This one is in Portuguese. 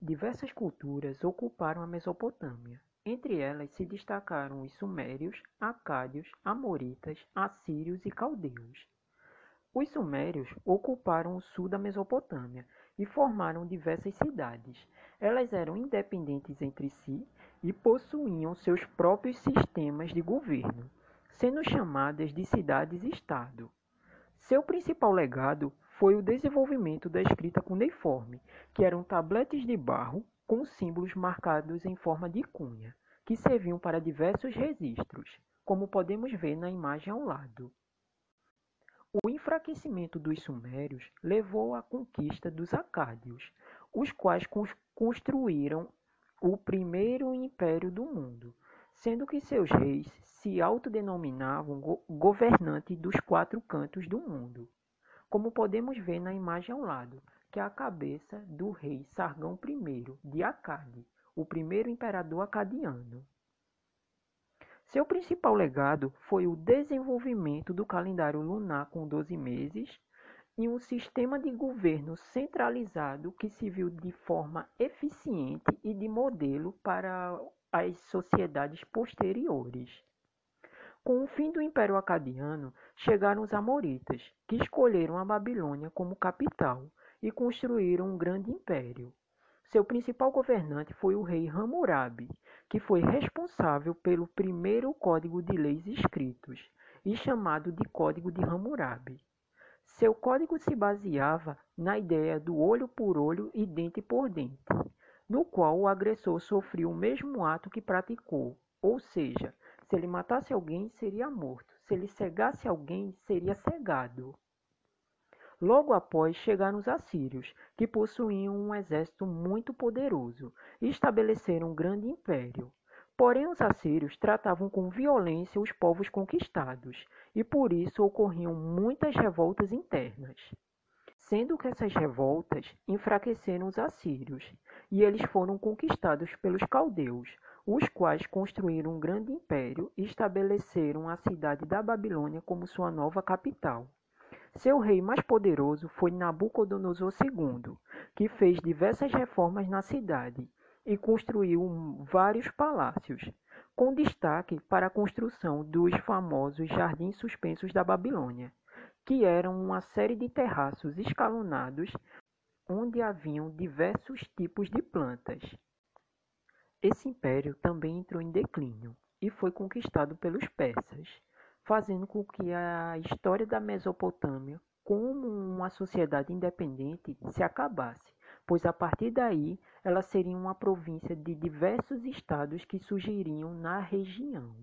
Diversas culturas ocuparam a Mesopotâmia. Entre elas se destacaram os sumérios, acádios, amoritas, assírios e caldeus. Os sumérios ocuparam o sul da Mesopotâmia e formaram diversas cidades. Elas eram independentes entre si e possuíam seus próprios sistemas de governo, sendo chamadas de cidades-estado. Seu principal legado foi o desenvolvimento da escrita cuneiforme, que eram tabletes de barro com símbolos marcados em forma de cunha, que serviam para diversos registros, como podemos ver na imagem ao lado. O enfraquecimento dos sumérios levou à conquista dos acádios, os quais construíram o primeiro império do mundo, sendo que seus reis se autodenominavam go governantes dos quatro cantos do mundo, como podemos ver na imagem ao lado, que é a cabeça do rei Sargão I de Acade, o primeiro imperador acadiano. Seu principal legado foi o desenvolvimento do calendário lunar com 12 meses e um sistema de governo centralizado que se viu de forma eficiente e de modelo para as sociedades posteriores. Com o fim do Império Acadiano, chegaram os Amoritas, que escolheram a Babilônia como capital e construíram um grande império. Seu principal governante foi o rei Hammurabi, que foi responsável pelo primeiro código de leis escritos, e chamado de Código de Hammurabi. Seu código se baseava na ideia do olho por olho e dente por dente, no qual o agressor sofria o mesmo ato que praticou, ou seja, se ele matasse alguém, seria morto, se ele cegasse alguém, seria cegado. Logo após chegaram os assírios, que possuíam um exército muito poderoso e estabeleceram um grande império. Porém, os assírios tratavam com violência os povos conquistados, e por isso ocorriam muitas revoltas internas. Sendo que essas revoltas enfraqueceram os assírios, e eles foram conquistados pelos caldeus, os quais construíram um grande império e estabeleceram a cidade da Babilônia como sua nova capital. Seu rei mais poderoso foi Nabucodonosor II, que fez diversas reformas na cidade e construiu vários palácios, com destaque para a construção dos famosos Jardins Suspensos da Babilônia, que eram uma série de terraços escalonados onde haviam diversos tipos de plantas. Esse império também entrou em declínio e foi conquistado pelos persas fazendo com que a história da Mesopotâmia como uma sociedade independente se acabasse, pois a partir daí ela seria uma província de diversos estados que surgiriam na região.